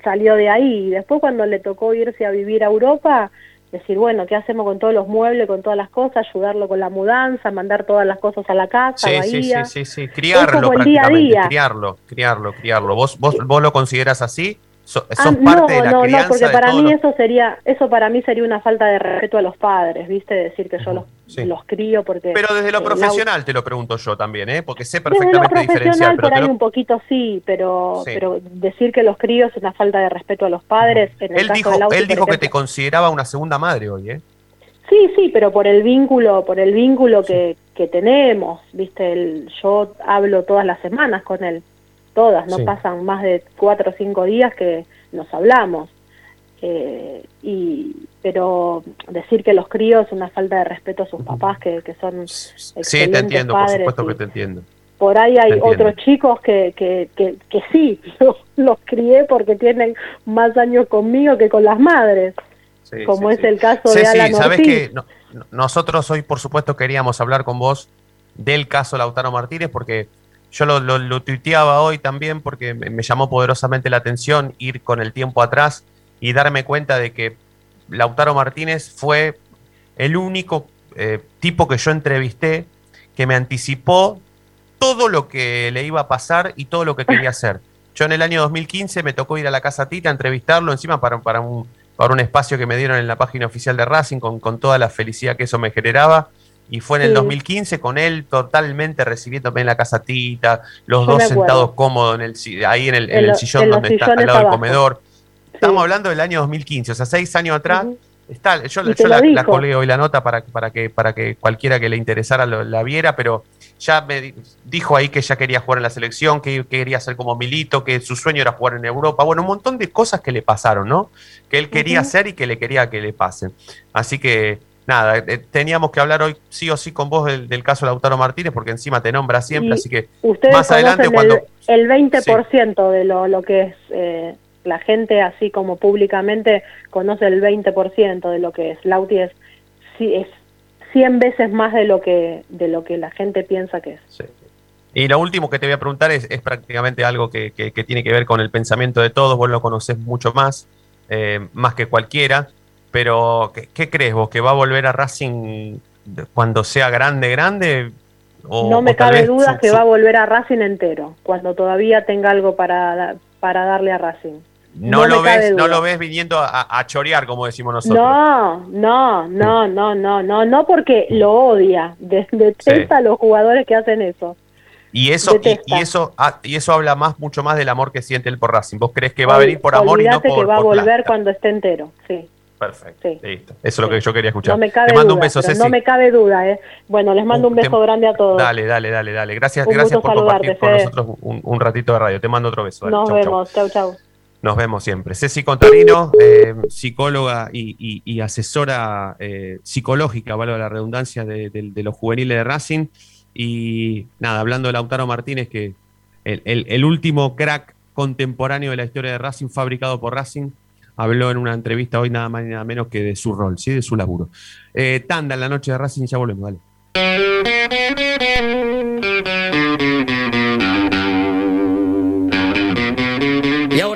salió de ahí y después cuando le tocó irse a vivir a Europa, decir, bueno, ¿qué hacemos con todos los muebles, con todas las cosas? Ayudarlo con la mudanza, mandar todas las cosas a la casa, Sí, a sí, sí, sí, sí, criarlo día a prácticamente, día. criarlo, criarlo, criarlo. ¿Vos, vos, vos lo consideras así? So- Ah, ¿Sos no, parte de la no, no, porque para mí los- eso sería, eso para mí sería una falta de respeto a los padres, ¿viste? Decir que yo los, Sí. los crío porque... Pero desde lo eh, la- profesional te lo pregunto yo también, ¿eh? Porque sé Desde lo perfectamente diferenciar. profesional Pero por ahí lo- un poquito sí, pero, Sí. pero decir que los críos es una falta de respeto a los padres, en el Él caso dijo, de Lauti, él dijo que te consideraba una segunda madre hoy, ¿eh? Sí, sí, pero por el vínculo, por el vínculo que, que tenemos, viste, el, yo hablo todas las semanas con él, todas, no Sí. pasan más de cuatro o cinco días que nos hablamos. Eh, y pero decir que los críos es una falta de respeto a sus papás, que, que son Sí, te entiendo, por supuesto que te entiendo. por ahí hay otros chicos que, que, que, que sí, los, los crié porque tienen más años conmigo que con las madres, Sí, como sí, es sí. el caso de Alan sabes Ortiz. que no- no- nosotros hoy, por supuesto, queríamos hablar con vos del caso Lautaro Martínez, porque yo lo, lo, tuiteaba hoy también, porque me, me llamó poderosamente la atención ir con el tiempo atrás y darme cuenta de que Lautaro Martínez fue el único eh, tipo que yo entrevisté que me anticipó todo lo que le iba a pasar y todo lo que quería hacer. Yo en el año 2015 me tocó ir a la Casa Tita a entrevistarlo encima para, para, un, para un espacio que me dieron en la página oficial de Racing con, con toda la felicidad que eso me generaba. Y fue en el Sí. 2015 con él totalmente recibiéndome en la Casa Tita, los Yo dos sentados cómodos en el, ahí en el, en En el lo- sillón donde está al lado del comedor. Estamos hablando del año 2015, o sea, seis años atrás. Está, yo yo la, la colgué hoy la nota para, para, que, para que cualquiera que le interesara lo- la viera, pero ya me di- dijo ahí que ya quería jugar en la selección, que quería ser como Milito, que su sueño era jugar en Europa. Bueno, un montón de cosas que le pasaron, ¿no? Que él quería Ujú. hacer y que le quería que le pasen. Así que, nada, eh, teníamos que hablar hoy sí o sí con vos del, del caso Lautaro Martínez, porque encima te nombra siempre, Y así que más adelante cuando... el, el 20% de lo, lo que es eh, la gente, así como públicamente, conoce el 20% de lo que es. Lauti es, sí, es 100 veces más de lo que de lo que la gente piensa que es. Y lo último que te voy a preguntar es, es prácticamente algo que, que- que tiene que ver con el pensamiento de todos, vos lo conocés mucho más, eh, más que cualquiera, pero ¿qué, qué crees vos? ¿Que va a volver a Racing cuando sea grande, grande? O- no me o cabe duda que va a volver a Racing entero, cuando todavía tenga algo para, para darle a Racing. no, no lo ves, no lo ves viniendo a, a chorear, como decimos nosotros. No, no, no, no, no, no, no porque lo odia, de- detesta a los jugadores que hacen eso. Y eso, y, y eso, ah, y eso habla más, mucho más del amor que siente él por Racing. ¿Vos crees que va a venir por amor y no por, que va a volver cuando esté entero, sí. Perfecto. Listo. Eso es lo que yo quería escuchar. No me cabe Te mando duda, un beso, Ceci. no me cabe duda, ¿eh? Bueno, les mando un Te- beso grande a todos. Dale, dale, dale, dale. Gracias, Un gracias por compartir con nosotros un, un ratito de radio. Te mando otro beso. dale. Nos chau. vemos, chau, chau. Nos vemos siempre. Ceci Contarino, eh, psicóloga y, y- y asesora eh, psicológica, valga la redundancia, de, de- de los juveniles de Racing. Y nada, hablando de Lautaro Martínez, que el, el- el último crack contemporáneo de la historia de Racing, fabricado por Racing, habló en una entrevista hoy nada más y nada menos que de su rol, ¿sí? de su laburo. Eh, tanda en la noche de Racing, ya volvemos, dale.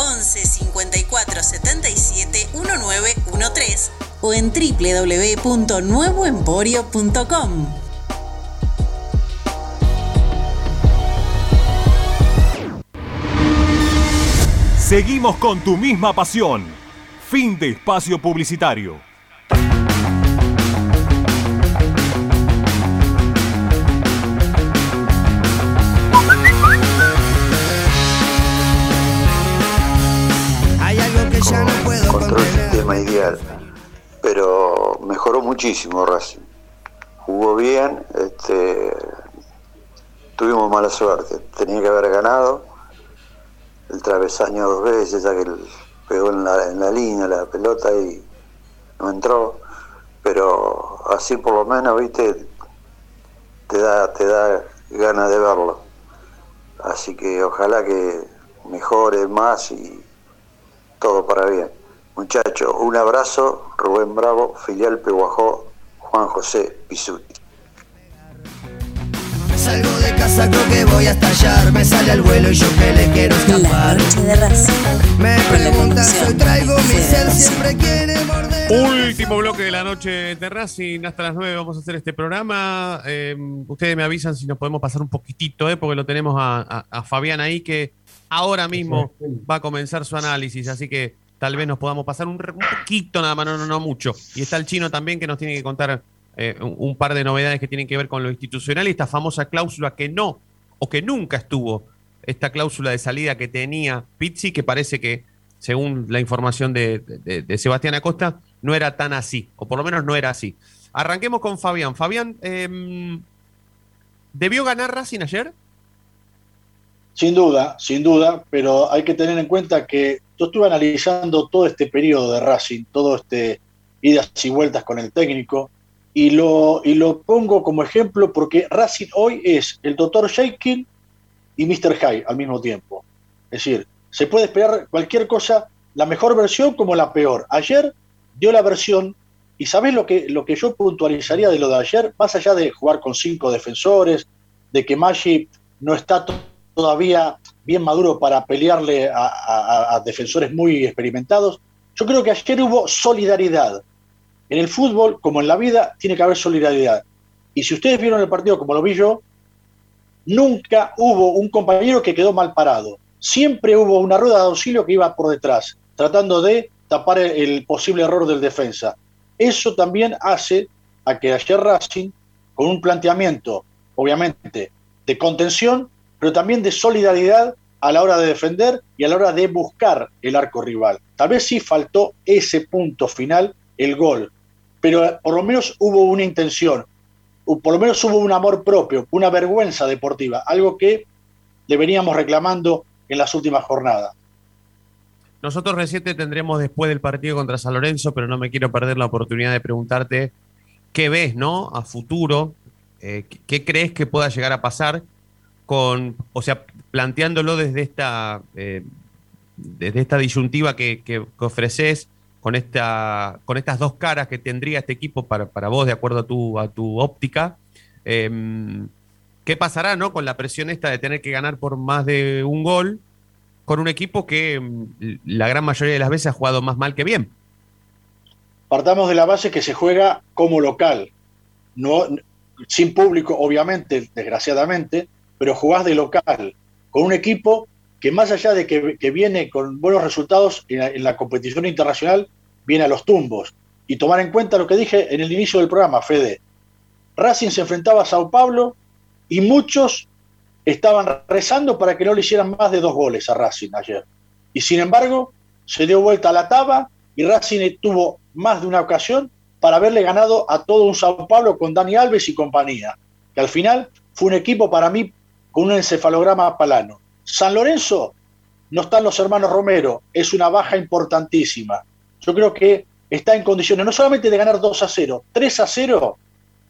11 54 77 1913 o en www.nuevoemporio.com. Seguimos con tu misma pasión. Fin de espacio publicitario. Pero mejoró muchísimo Racing. Jugó bien, este, tuvimos mala suerte, tenía que haber ganado el travesaño dos veces, ya que pegó en la, en la línea la pelota y no entró, pero así por lo menos, viste, te da, te da ganas de verlo. Así que ojalá que mejore más y todo para bien. Muchachos, un abrazo, Rubén Bravo, filial Peguajó, Juan José Pisuti. Salgo de casa, creo que voy a estallar. Me sale al vuelo y yo que le quiero escapar. Me preguntan, soy traigo mi ser, siempre quiere morder. Último bloque de la noche de Racing, hasta las 9 vamos a hacer este programa. Eh, ustedes me avisan si nos podemos pasar un poquitito, eh, porque lo tenemos a, a- a Fabián ahí que ahora mismo va a comenzar su análisis, así que tal vez nos podamos pasar un, un poquito nada más, no, mucho. Y está el chino también que nos tiene que contar eh, un, par de novedades que tienen que ver con lo institucional y esta famosa cláusula que no o que nunca estuvo, esta cláusula de salida que tenía Pizzi, que parece que, según la información de Sebastián Acosta, no era tan así, o por lo menos no era así. Arranquemos con Fabián. Fabián, em, ¿debió ganar Racing ayer? Sin duda, sin duda, pero hay que tener en cuenta que estuve analizando todo este periodo de Racing, todo este idas y vueltas con el técnico, y lo, y lo pongo como ejemplo porque Racing hoy es el Dr. Jekyll y Mr. Hyde al mismo tiempo. Es decir, se puede esperar cualquier cosa, la mejor versión como la peor. Ayer dio la versión, y ¿sabés lo que, lo que yo puntualizaría de lo de ayer? Más allá de jugar con cinco defensores, de que Maggi no está todavía bien maduro para pelearle a, defensores muy experimentados, yo creo que ayer hubo solidaridad. En el fútbol, como en la vida, tiene que haber solidaridad. Y si ustedes vieron el partido como lo vi yo, nunca hubo un compañero que quedó mal parado. Siempre hubo una rueda de auxilio que iba por detrás, tratando de tapar el, el posible error del defensa. Eso también hace a que ayer Racing, con un planteamiento, obviamente, de contención, pero también de solidaridad a la hora de defender y a la hora de buscar el arco rival. Tal vez sí faltó ese punto final, el gol, pero por lo menos hubo una intención, por lo menos hubo un amor propio, una vergüenza deportiva, algo que le veníamos reclamando en las últimas jornadas. nosotros recién te tendremos después del partido contra San Lorenzo, pero no me quiero perder la oportunidad de preguntarte qué ves, ¿no? A futuro, eh, ¿qué- ¿qué crees que pueda llegar a pasar con, o sea, planteándolo desde esta, eh, desde esta disyuntiva que, que- ofreces, con, esta, con estas dos caras que tendría este equipo para, para vos, de acuerdo a tu, a tu óptica? Em, ¿Qué pasará, no? Con la presión esta de tener que ganar por más de un gol con un equipo que mm, la gran mayoría de las veces ha jugado más mal que bien. Partamos de la base que se juega como local, no sin público, obviamente, desgraciadamente, pero jugás de local, con un equipo que más allá de que, viene con buenos resultados en la, en la competición internacional, viene a los tumbos. Y tomar en cuenta lo que dije en el inicio del programa, Fede. Racing se enfrentaba a Sao Paulo y muchos estaban rezando para que no le hicieran más de dos goles a Racing ayer. Y sin embargo, se dio vuelta a la taba y Racing tuvo más de una ocasión para haberle ganado a todo un Sao Paulo con Dani Alves y compañía, que al final fue un equipo para mí con un encefalograma palano. San Lorenzo no están los hermanos Romero, es una baja importantísima. Yo creo que está en condiciones no solamente de ganar 2 a 0, 3 a 0,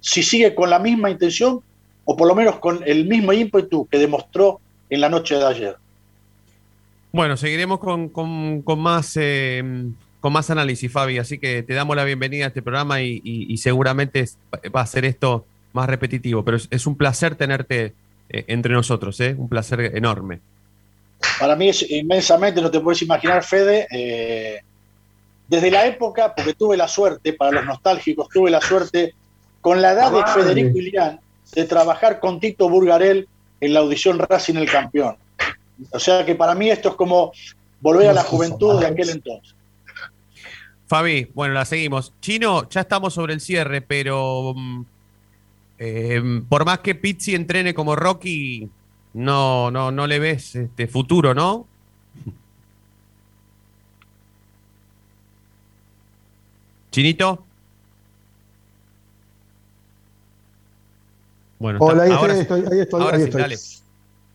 si sigue con la misma intención o por lo menos con el mismo ímpetu que demostró en la noche de ayer. Bueno, seguiremos con, con- más, eh, con más análisis, Fabi, así que te damos la bienvenida a este programa y, seguramente va a ser esto más repetitivo, pero es un placer tenerte eh, entre nosotros, ¿eh? un placer enorme. Para mí es inmensamente, no te puedes imaginar, Fede, eh, desde la época, porque tuve la suerte, para los nostálgicos, tuve la suerte, con la edad de Ah, Federico. Ilián, de trabajar con Tito Burgarel en la audición Racing el campeón. O sea que para mí esto es como volver a la juventud de aquel entonces. Fabi, bueno, la seguimos. Chino, ya estamos sobre el cierre, pero mm, eh, por más que Pizzi entrene como Rocky, no, no, no le ves este futuro, ¿no? Chinito. Bueno, Hola, ahí ahora estoy, ahí estoy, Ahora ahí sí, estoy. dale.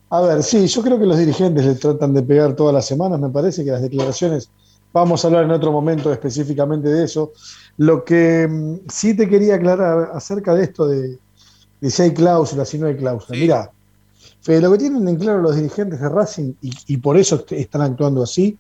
A ver, sí, yo creo que los dirigentes le tratan de pegar todas las semanas, me parece que las declaraciones, vamos a hablar en otro momento específicamente de eso. Lo que mm, sí te quería aclarar acerca de esto de, si hay cláusulas, si no hay cláusulas. Mirá, Fede, lo que tienen en claro los dirigentes de Racing, y, y por eso est- están actuando así,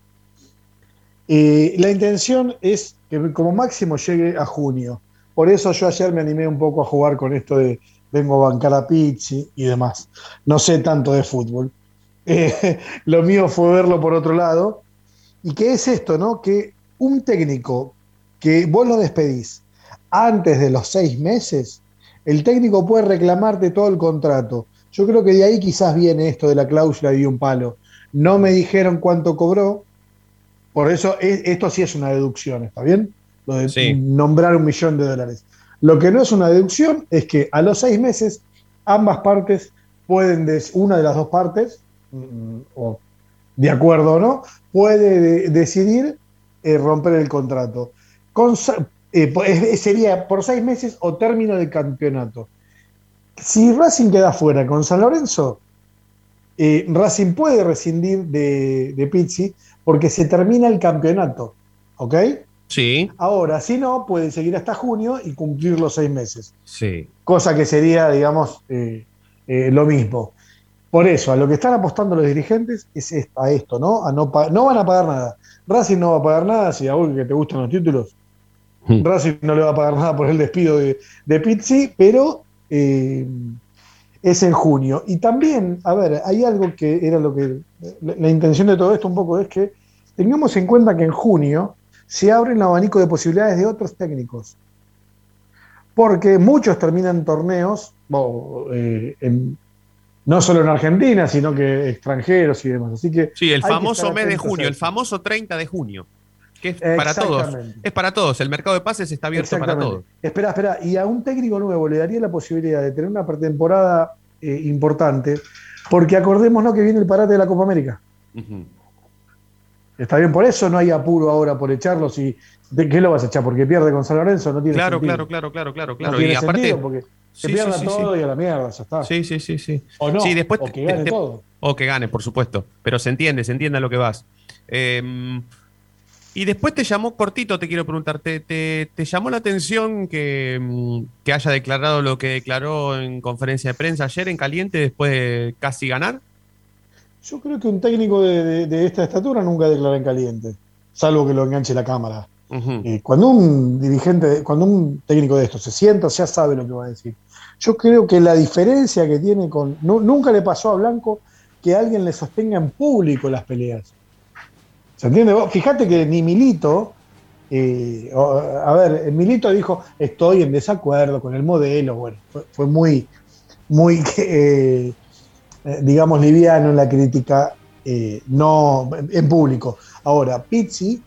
eh, la intención es que como máximo llegue a junio. Por eso yo ayer me animé un poco a jugar con esto de vengo a bancar a Pizzi y demás. No sé tanto de fútbol. Eh, lo mío fue verlo por otro lado. ¿Y qué es esto, no? Que un técnico que vos lo despedís antes de los seis meses, el técnico puede reclamarte todo el contrato. Yo creo que de ahí quizás viene esto de la cláusula de un palo. No me dijeron cuánto cobró, por eso es- esto sí es una deducción, ¿está bien? Lo de Sí. nombrar un millón de dólares. Lo que no es una deducción es que a los seis meses ambas partes pueden, des- una de las dos partes, mm, o de acuerdo o no, puede de- decidir eh, romper el contrato. Con eh, sería por seis meses o término del campeonato. Si Racing queda fuera con San Lorenzo, eh, Racing puede rescindir de, de Pizzi porque se termina el campeonato. ¿Ok? Sí, Ahora, si no, puede seguir hasta junio y cumplir los seis meses. sí. Cosa que sería, digamos, eh, eh, lo mismo. Por eso, a lo que están apostando los dirigentes es a esto, ¿no? A no, no van a pagar nada. Racing no va a pagar nada, si a vos que te gustan los títulos, Racing no le va a pagar nada por el despido de, de Pizzi, pero eh, es en junio. Y también, a ver, hay algo que era lo que. La, la intención de todo esto un poco es que tengamos en cuenta que en junio se abre el abanico de posibilidades de otros técnicos. Porque muchos terminan torneos, eh, en- no solo en Argentina, sino que extranjeros y demás. Así que Sí, el famoso mes de junio, el famoso 30 de junio, que es para todos. Es para todos, el mercado de pases está abierto para todos. Espera, espera. Y a un técnico nuevo le daría la posibilidad de tener una pretemporada eh, importante, porque acordémonos que viene el parate de la Copa América. Está bien, por eso no hay apuro ahora por echarlo. Si, ¿De qué lo vas a echar? ¿Porque pierde con San Lorenzo? No tiene Claro, sentido. claro, claro, claro, claro, No claro. tiene y aparte, sentido porque se Sí, pierda sí, sí, todo sí. y a la mierda, ya está. Sí, sí, sí, sí. O no, Sí, después o que gane te- todo. O que gane, por supuesto. Pero se entiende, se entiende a lo que vas. Eh, Y después te llamó, cortito te quiero preguntar, ¿te, te, te llamó la atención que, mm, que haya declarado lo que declaró en conferencia de prensa ayer en caliente después de casi ganar? Yo creo que un técnico de, de- de esta estatura nunca declara en caliente, salvo que lo enganche la cámara. Eh, cuando un dirigente, cuando un técnico de esto se sienta, ya sabe lo que va a decir. Yo creo que la diferencia que tiene con. nu- nunca le pasó a Blanco que alguien le sostenga en público las peleas. ¿Se entiende? Vos Fíjate que ni Milito. eh, a ver, Milito dijo: Estoy en desacuerdo con el modelo. Bueno, fue, fue muy, muy, eh, eh, digamos, liviano en la crítica, eh, no en público. Ahora, Pizzi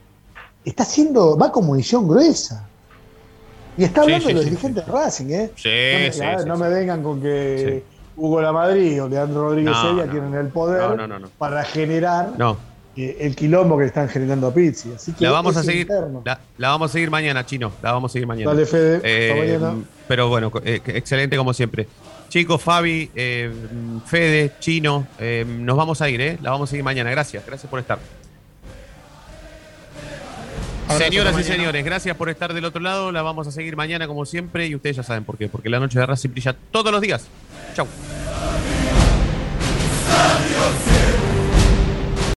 está haciendo, va con munición gruesa. Y está hablando sí, de los sí, dirigentes de Racing, ¿eh? Sí, no me, ver, no me vengan con que Hugo La Madrid o Leandro Rodríguez No, Sevilla no. tienen el poder para generar No. El quilombo que le están generando a Pizzi. Así que La vamos a seguir. La, la vamos a seguir mañana, Chino. La vamos a seguir mañana. Dale, Fede. Eh, Hasta mañana. Pero bueno, eh, excelente como siempre. Chicos, Fabi, eh, Fede, Chino, eh, nos vamos a ir, ¿eh? La vamos a seguir mañana. Gracias, gracias por estar. Abrazo, Señoras y señores, gracias por estar del otro lado. La vamos a seguir mañana como siempre y ustedes ya saben por qué. Porque la noche de Racing brilla todos los días. Chau.